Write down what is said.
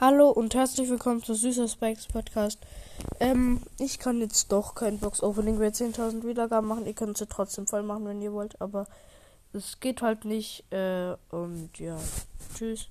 Hallo und herzlich willkommen zu Süßer Spikes Podcast. Ähm, ich kann jetzt doch kein Box Opening mehr 10.000 Wiedergaben machen. Ihr könnt sie trotzdem voll machen, wenn ihr wollt, aber es geht halt nicht. Äh, und ja, tschüss.